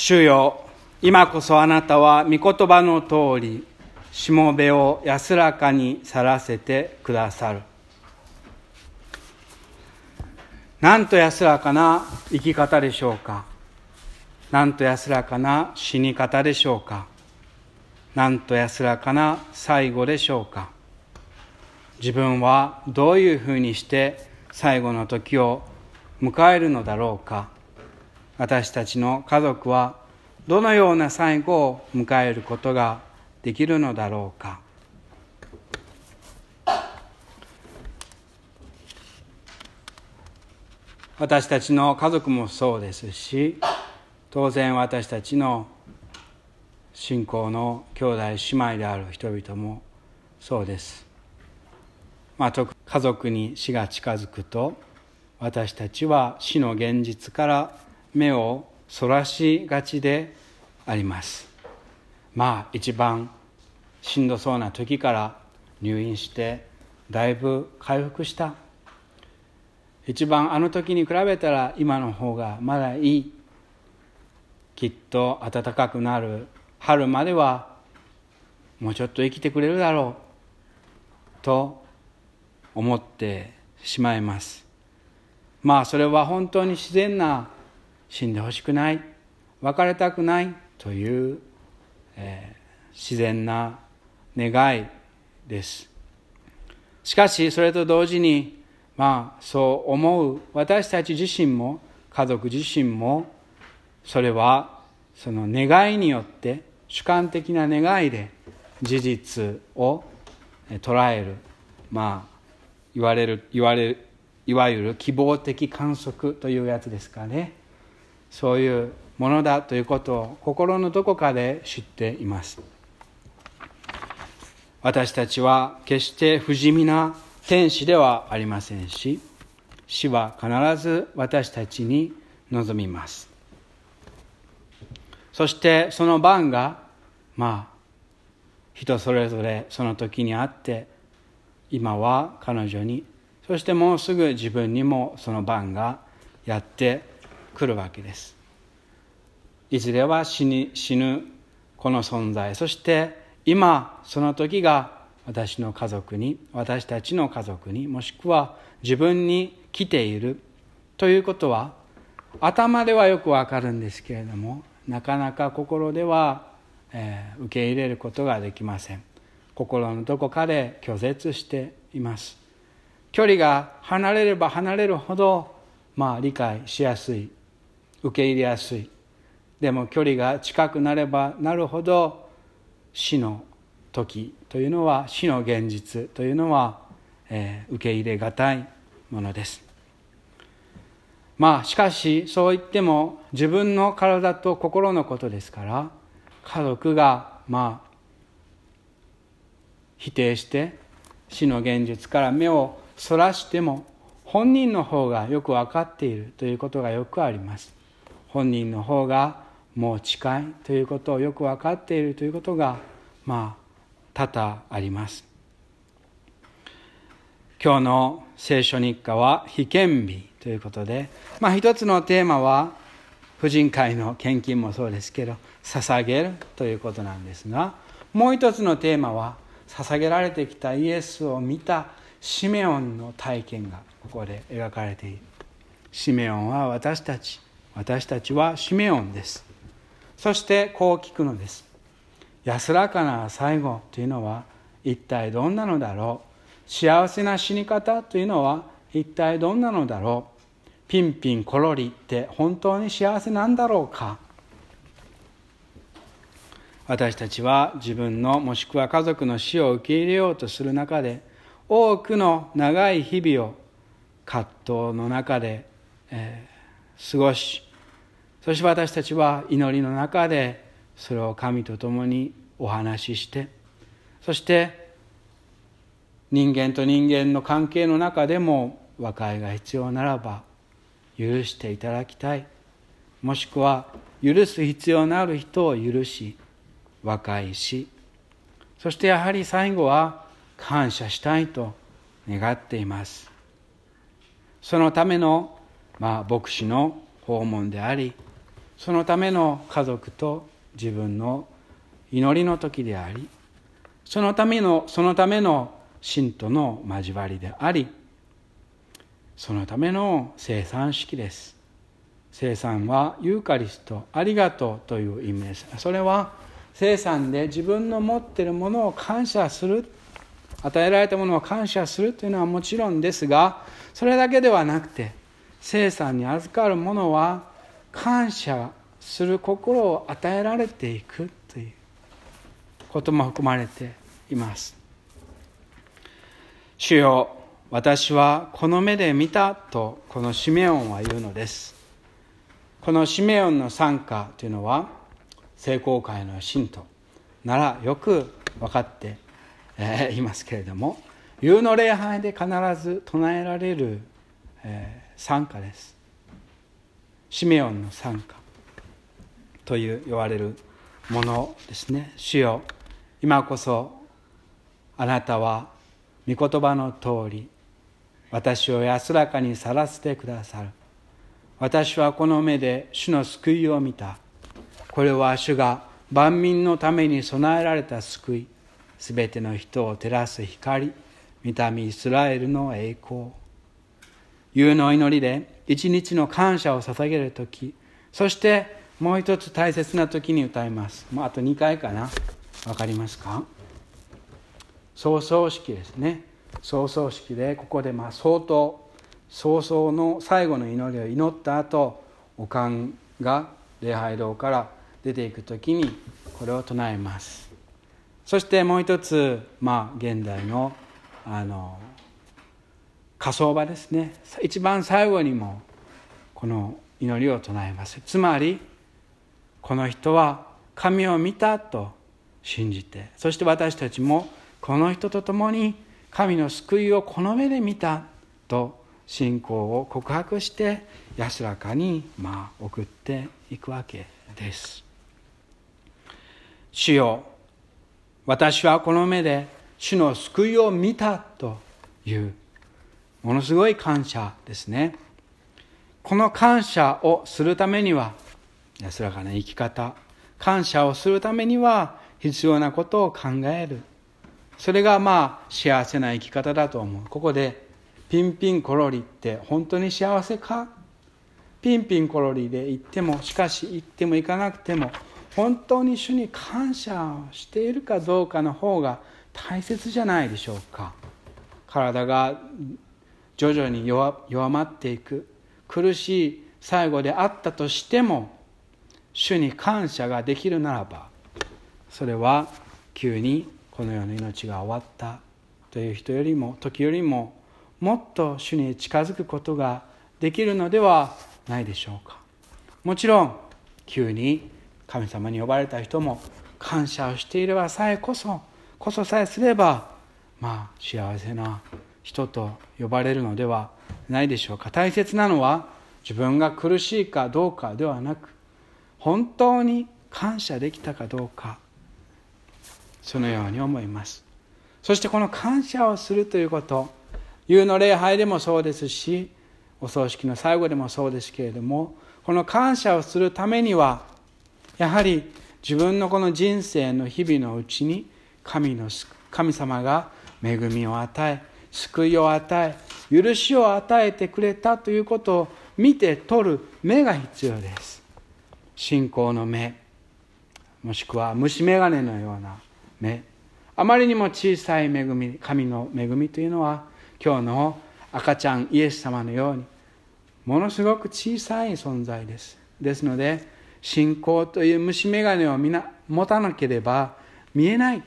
主よ今こそあなたは御言葉の通りしもべを安らかに去らせてくださる。なんと安らかな生き方でしょうか。なんと安らかな死に方でしょうか。なんと安らかな最後でしょうか。自分はどういうふうにして最後の時を迎えるのだろうか。私たちの家族はどのような最後を迎えることができるのだろうか。私たちの家族もそうですし当然私たちの信仰の兄弟姉妹である人々もそうです、まあ、家族に死が近づくと私たちは死の現実から目をそらしがちであります。まあ一番しんどそうな時から入院してだいぶ回復した。一番あの時に比べたら今の方がまだいい。きっと暖かくなる春まではもうちょっと生きてくれるだろう。と思ってしまいます。まあそれは本当に自然な死んでほしくない別れたくないという、えー、自然な願いです。しかしそれと同時にまあそう思う私たち自身も家族自身もそれはその願いによって主観的な願いで事実を捉えるまあ言われる言われるいわゆる希望的観測というやつですかね。そういうものだということを心のどこかで知っています。私たちは決して不死身な天使ではありませんし死は必ず私たちに臨みます。そしてその番がまあ人それぞれその時にあって今は彼女にそしてもうすぐ自分にもその番がやってくるわけです。いずれは死に死ぬこの存在。そして今その時が私の家族に私たちの家族にもしくは自分に来ている。ということは頭ではよくわかるんですけれどもなかなか心では、えー、受け入れることができません。心のどこかで拒絶しています。距離が離れれば離れるほどまあ理解しやすい。受け入れやすい。でも距離が近くなればなるほど死の時というのは死の現実というのは、えー、受け入れがたいものです。まあしかしそう言っても自分の体と心のことですから家族がまあ否定して死の現実から目をそらしても本人の方がよく分かっているということがよくあります。本人の方がもう近いということをよく分かっているということがまあ多々あります。今日の聖書日課は被験日ということで、まあ、一つのテーマは婦人会の献金もそうですけど捧げるということなんですがもう一つのテーマは捧げられてきたイエスを見たシメオンの体験がここで描かれている。シメオンは私たち私たちはシメオンです。そしてこう聞くのです。安らかな最後というのは一体どんなのだろう。幸せな死に方というのは一体どんなのだろう。ピンピンコロリって本当に幸せなんだろうか。私たちは自分のもしくは家族の死を受け入れようとする中で多くの長い日々を葛藤の中で、えー、過ごしそして私たちは祈りの中でそれを神と共にお話ししてそして人間と人間の関係の中でも和解が必要ならば許していただきたい。もしくは許す必要のある人を許し和解しそしてやはり最後は感謝したいと願っています。そのための、まあ、牧師の訪問でありそのための家族と自分の祈りの時でありそのためのそのための信徒の交わりでありそのための生産式です。生産はユーカリストありがとうという意味ですそれは生産で自分の持っているものを感謝する与えられたものを感謝するというのはもちろんですがそれだけではなくて生産に預かるものは感謝する心を与えられていくということも含まれています。主よ私はこの目で見たとこのシメオンは言うのです。このシメオンの参加というのは聖公会の信徒ならよく分かってえいますけれども夕の礼拝で必ず唱えられる、えー、賛歌です。シメオンの賛歌という言われるものですね。主よ今こそあなたは御言葉の通り私を安らかにさらせてくださる。私はこの目で主の救いを見た。これは主が万民のために備えられた救い。すべての人を照らす光見た目イスラエルの栄光。夕の祈りで一日の感謝を捧げる時そしてもう一つ大切な時に歌います。もうあと2回かな。分かりますか？創葬式ですね。創葬式でここでまあ相当早々の最後の祈りを祈った後おかんが礼拝堂から出ていく時にこれを唱えます。そしてもう一つまあ現代のあの火葬場ですね一番最後にもこの祈りを唱えますつまりこの人は神を見たと信じてそして私たちもこの人と共に神の救いをこの目で見たと信仰を告白して安らかにまあ送っていくわけです。主よ私はこの目で主の救いを見たというものすごい感謝ですね。この感謝をするためには安らかな生き方感謝をするためには必要なことを考える。それがまあ幸せな生き方だと思う。ここでピンピンコロリって本当に幸せか？ピンピンコロリで行ってもしかし行っても行かなくても本当に主に感謝をしているかどうかの方が大切じゃないでしょうか。体が徐々に弱まっていく。苦しい最後であったとしても主に感謝ができるならばそれは急にこの世の命が終わったという人よりも時よりももっと主に近づくことができるのではないでしょうか。もちろん急に神様に呼ばれた人も感謝をしていればさえこそこそさえすればまあ幸せな人と呼ばれるのではないでしょうか。大切なのは自分が苦しいかどうかではなく本当に感謝できたかどうか。そのように思います。そしてこの感謝をするということ。夕の礼拝でもそうですしお葬式の最後でもそうですけれどもこの感謝をするためにはやはり自分のこの人生の日々のうちに神の神様が恵みを与え救いを与え許しを与えてくれたということを見て取る目が必要です。信仰の目もしくは虫眼鏡のような目。あまりにも小さい恵み神の恵みというのは今日の赤ちゃんイエス様のようにものすごく小さい存在です。ですので信仰という虫眼鏡をみな持たなければ見えない。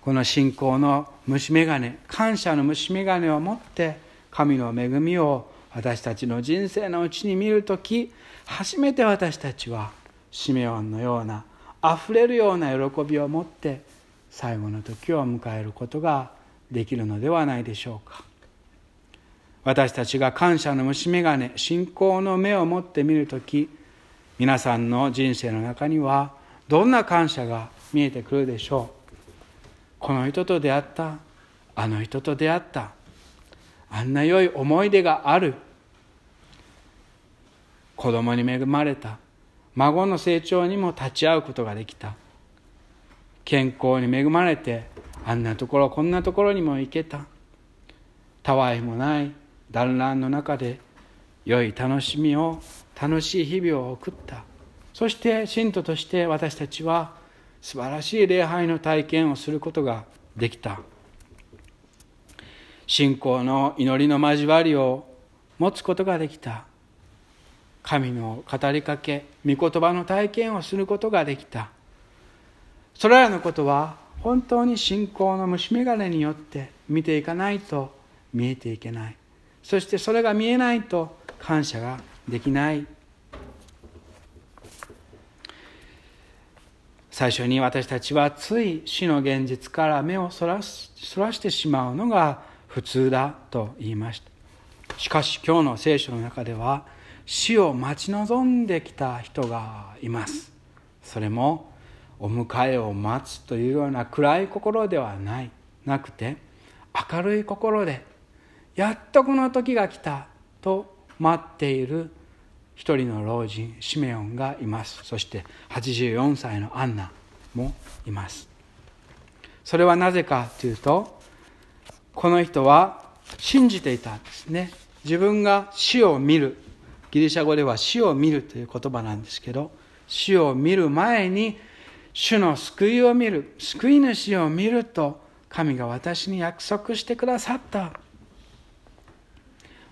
この信仰の虫眼鏡感謝の虫眼鏡を持って神の恵みを私たちの人生のうちに見るとき初めて私たちはシメオンのようなあふれるような喜びを持って最後の時を迎えることができるのではないでしょうか。私たちが感謝の虫眼鏡信仰の目を持って見る時皆さんの人生の中にはどんな感謝が見えてくるでしょう。この人と出会った。あの人と出会った。あんな良い思い出がある。子供に恵まれた。孫の成長にも立ち会うことができた。健康に恵まれてあんなところこんなところにも行けた。たわいもない。団らんの中で良い楽しみを楽しい日々を送った。そして信徒として私たちは素晴らしい礼拝の体験をすることができた。信仰の祈りの交わりを持つことができた。神の語りかけ御言葉の体験をすることができた。それらのことは本当に信仰の虫眼鏡によって見ていかないと見えていけない。そしてそれが見えないと感謝ができない。最初に私たちはつい死の現実から目をそらそらしてしまうのが普通だと言いました。しかし今日の聖書の中では死を待ち望んできた人がいます。それもお迎えを待つというような暗い心ではない。なくて明るい心でやっとこの時が来たと待っている一人の老人シメオンがいます。そして84歳のアンナもいます。それはなぜかというとこの人は信じていたんですね。自分が死を見る。ギリシャ語では死を見るという言葉なんですけど死を見る前に主の救いを見る。救い主を見ると神が私に約束してくださった。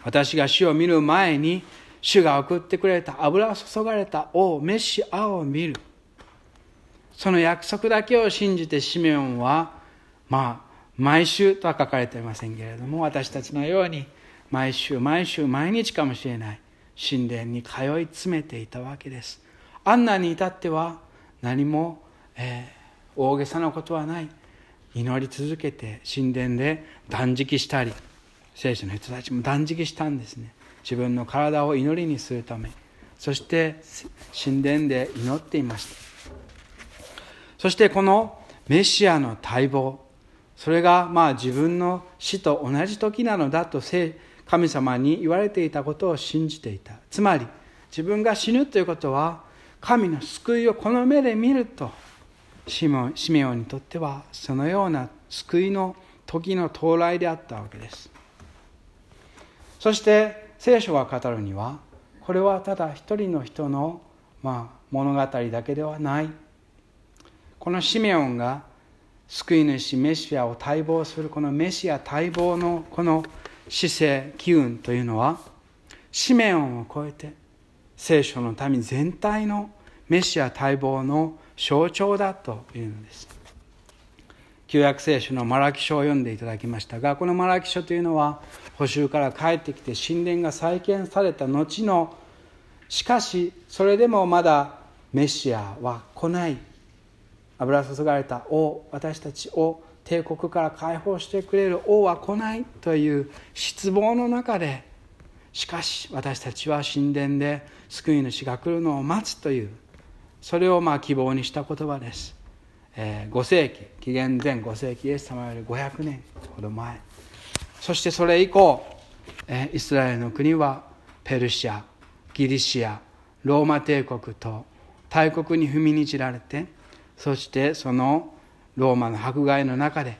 私が死を見る前に主が送ってくれた油注がれた王メシアを見る。その約束だけを信じてシメオンはまあ毎週とは書かれていませんけれども私たちのように毎週毎週毎日かもしれない神殿に通い詰めていたわけです。アンナに至っては何も、えー、大げさなことはない。祈り続けて神殿で断食したり聖書の人たちも断食したんですね。自分の体を祈りにするためそして神殿で祈っていました。そしてこのメシアの待望それがまあ自分の死と同じ時なのだと神様に言われていたことを信じていた。つまり自分が死ぬということは神の救いをこの目で見るとシメオンにとってはそのような救いの時の到来であったわけです。そして聖書が語るにはこれはただ一人の人の、まあ、物語だけではない。このシメオンが救い主メシアを待望するこのメシア待望のこの姿勢機運というのはシメオンを超えて聖書の民全体のメシア待望の象徴だというのです。旧約聖書のマラキ書を読んでいただきましたがこのマラキ書というのは補修から帰ってきて神殿が再建された後のしかしそれでもまだメシアは来ない。油注がれた王私たちを帝国から解放してくれる王は来ないという失望の中でしかし私たちは神殿で救い主が来るのを待つというそれをまあ希望にした言葉です。え5世紀紀元前5世紀イエス様より500年ほど前。そしてそれ以降、えイスラエルの国はペルシアギリシアローマ帝国と大国に踏みにじられてそしてそのローマの迫害の中で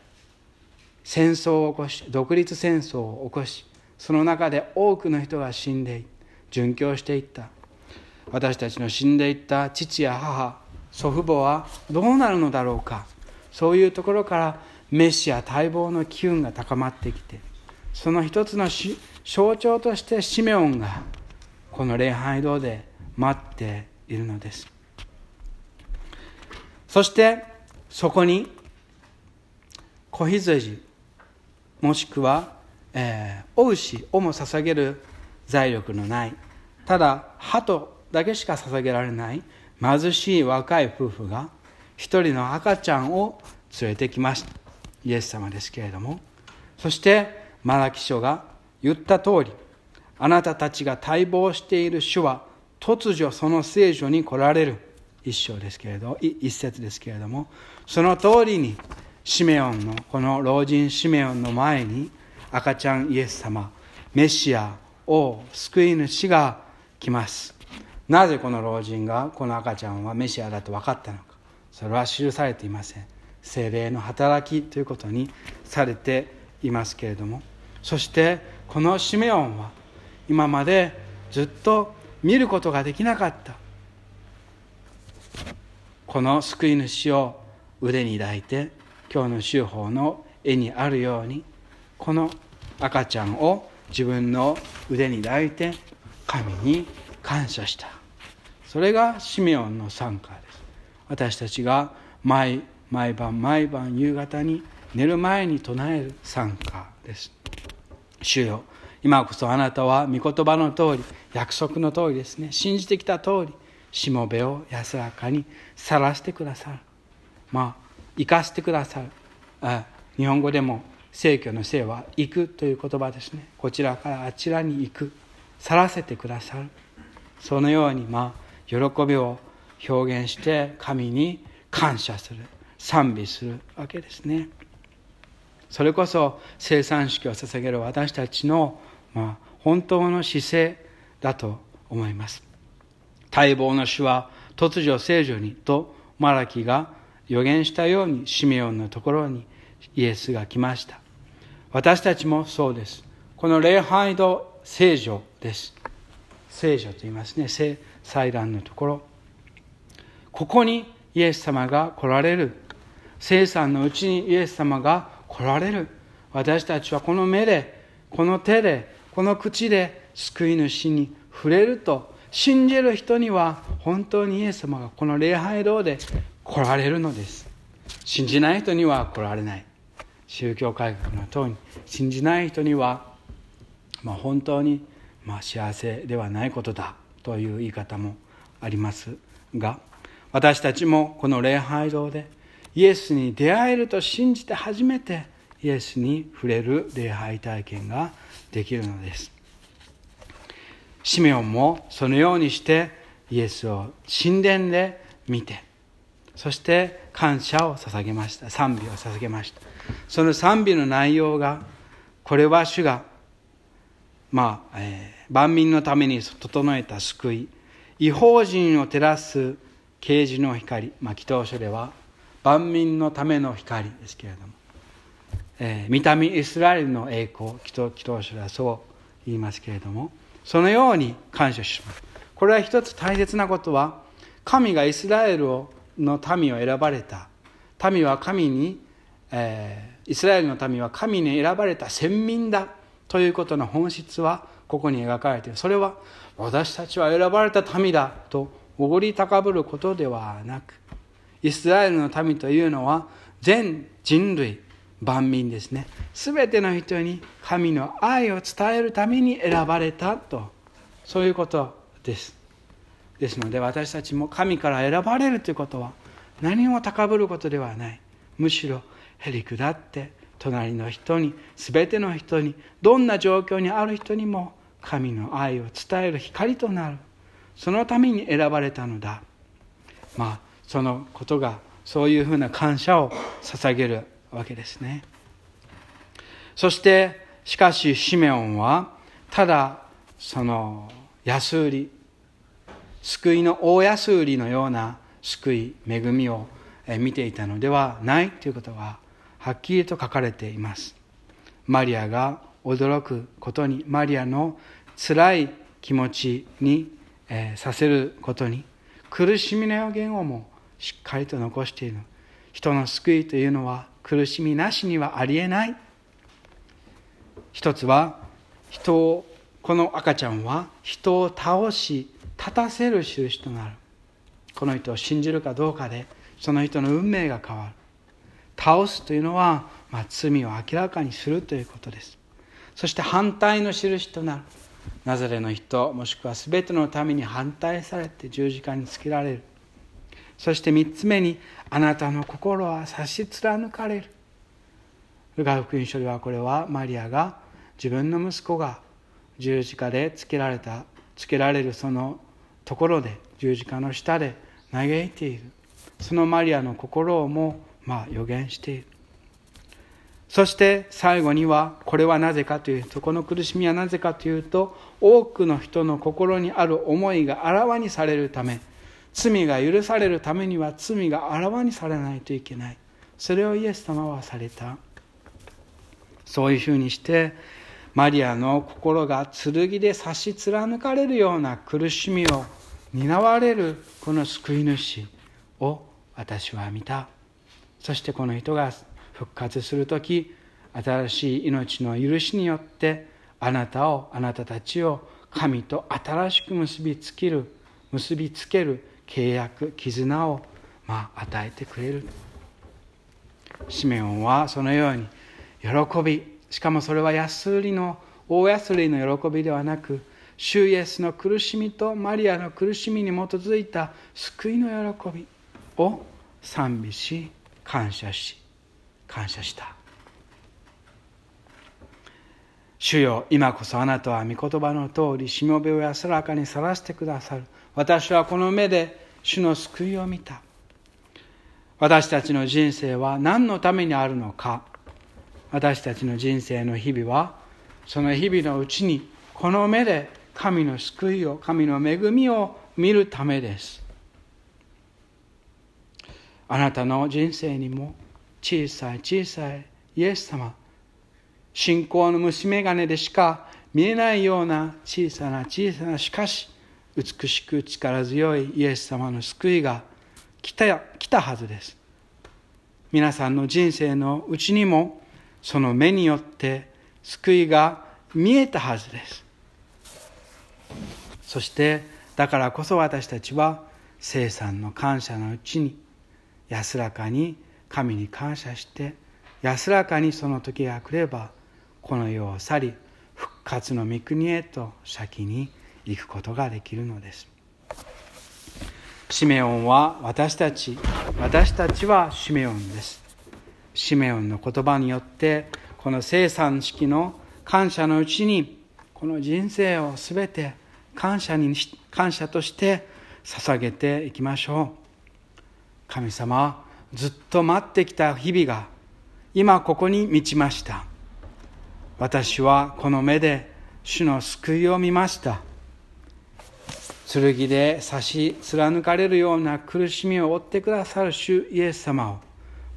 戦争を起こし独立戦争を起こしその中で多くの人が死んで殉教していった。私たちの死んでいった父や母祖父母はどうなるのだろうか。そういうところからメシア待望の機運が高まってきてその一つの象徴としてシメオンがこの礼拝堂で待っているのです。そしてそこに子羊もしくは、えー、お牛をも捧げる財力のないただ鳩だけしか捧げられない貧しい若い夫婦が一人の赤ちゃんを連れてきました。イエス様ですけれども。そしてマラキ書が言った通りあなたたちが待望している主は突如その聖書に来られる一章ですけれど一節ですけれどもその通りにシメオンのこの老人シメオンの前に赤ちゃんイエス様メシア王救い主が来ます。なぜこの老人がこの赤ちゃんはメシアだと分かったのか。それは記されていません。精霊の働きということにされていますけれども。そしてこのシメオンは今までずっと見ることができなかった。この救い主を腕に抱いて今日の修法の絵にあるようにこの赤ちゃんを自分の腕に抱いて神に感謝した。それがシメオンの参加です。私たちが毎毎晩毎晩夕方に寝る前に唱える参加です。主よ今こそあなたは御言葉の通り約束の通りですね。信じてきた通りしもべを安らかにさらしてくださる。まあ生かしてくださる。あ日本語でも聖居の聖は行くという言葉ですね。こちらからあちらに行く。去らせてくださる。そのようにまあ喜びを表現して神に感謝する賛美するわけですね。それこそ生産式を捧げる私たちの、まあ、本当の姿勢だと思います。待望の主は突如聖女にとマラキが予言したようにシメオンのところにイエスが来ました。私たちもそうです。この礼拝堂聖女です。聖女と言いますね。祭壇のところ。ここにイエス様が来られる。聖餐のうちにイエス様が来られる。私たちはこの目でこの手でこの口で救い主に触れると信じる人には本当にイエス様がこの礼拝堂で来られるのです。信じない人には来られない。宗教改革の塔に信じない人には、まあ、本当にまあ幸せではないことだ。という言い方もありますが私たちもこの礼拝堂でイエスに出会えると信じて初めてイエスに触れる礼拝体験ができるのです。シメオンもそのようにしてイエスを神殿で見てそして感謝を捧げました。賛美を捧げました。その賛美の内容がこれは主がまあ、えー、万民のために整えた救い違法人を照らす啓示の光、まあ、祈祷書では万民のための光ですけれども、えー、見た目イスラエルの栄光祈祷祈祷書ではそう言いますけれどもそのように感謝します。これは一つ大切なことは神がイスラエルの民を選ばれた民は神に、えー、イスラエルの民は神に選ばれた先民だということの本質はここに描かれている。それは私たちは選ばれた民だとおごり高ぶることではなくイスラエルの民というのは全人類万民ですね。全ての人に神の愛を伝えるために選ばれたと。そういうことです。ですので私たちも神から選ばれるということは何も高ぶることではない。むしろへり下って隣の人に全ての人にどんな状況にある人にも神の愛を伝える光となる。そのために選ばれたのだ。まあそのことがそういうふうな感謝を捧げるわけですね。そしてしかしシメオンはただその安売り救いの大安売りのような救い恵みを見ていたのではないということがはっきりと書かれています。マリアが驚くことにマリアの辛い気持ちにえー、させることに苦しみの予言をもしっかりと残している人の救いというのは苦しみなしにはありえない。一つは人をこの赤ちゃんは人を倒し立たせる印となる。この人を信じるかどうかでその人の運命が変わる。倒すというのは、まあ、罪を明らかにするということです。そして反対の印となる。ナザレの人もしくは全てのために反対されて十字架につけられる。そして3つ目にあなたの心は差し貫かれる。ルカ福音書ではこれはマリアが自分の息子が十字架でつけられたつけられるそのところで十字架の下で嘆いている。そのマリアの心をもまあ予言している。そして最後にはこれはなぜかというとこの苦しみはなぜかというと多くの人の心にある思いがあらわにされるため罪が許されるためには罪があらわにされないといけない。それをイエス様はされた。そういうふうにしてマリアの心が剣で刺し貫かれるような苦しみを担われるこの救い主を私は見た。そしてこの人が復活する時新しい命の許しによってあなたをあなたたちを神と新しく結びつける結びつける契約絆をまあ与えてくれる。シメオンはそのように喜びしかもそれは安売りの大安売りの喜びではなく主イエスの苦しみとマリアの苦しみに基づいた救いの喜びを賛美し感謝し感謝した。主よ今こそあなたは御言葉の通りしもべを安らかにさらしてくださる。私はこの目で主の救いを見た。私たちの人生は何のためにあるのか。私たちの人生の日々はその日々のうちにこの目で神の救いを神の恵みを見るためです。あなたの人生にも小さい小さいイエス様。信仰の虫眼鏡でしか見えないような小さな小さなしかし美しく力強いイエス様の救いが来た来たはずです。皆さんの人生のうちにもその目によって救いが見えたはずです。そしてだからこそ私たちは生産の感謝のうちに安らかに神に感謝して安らかにその時が来ればこの世を去り復活の御国へと先に行くことができるのです。シメオンは私たち私たちはシメオンです。シメオンの言葉によってこの生産式の感謝のうちにこの人生を全て感謝に感謝として捧げていきましょう。神様ずっと待ってきた日々が今ここに満ちました。私はこの目で主の救いを見ました。剣で刺し貫かれるような苦しみを負ってくださる主イエス様を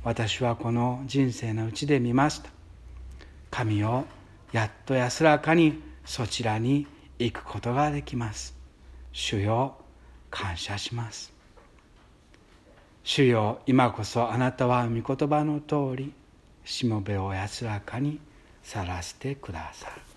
私はこの人生のうちで見ました。神をやっと安らかにそちらに行くことができます。主よ感謝します。主よ今こそあなたは御言葉の通りしもべを安らかにさらしてくださる。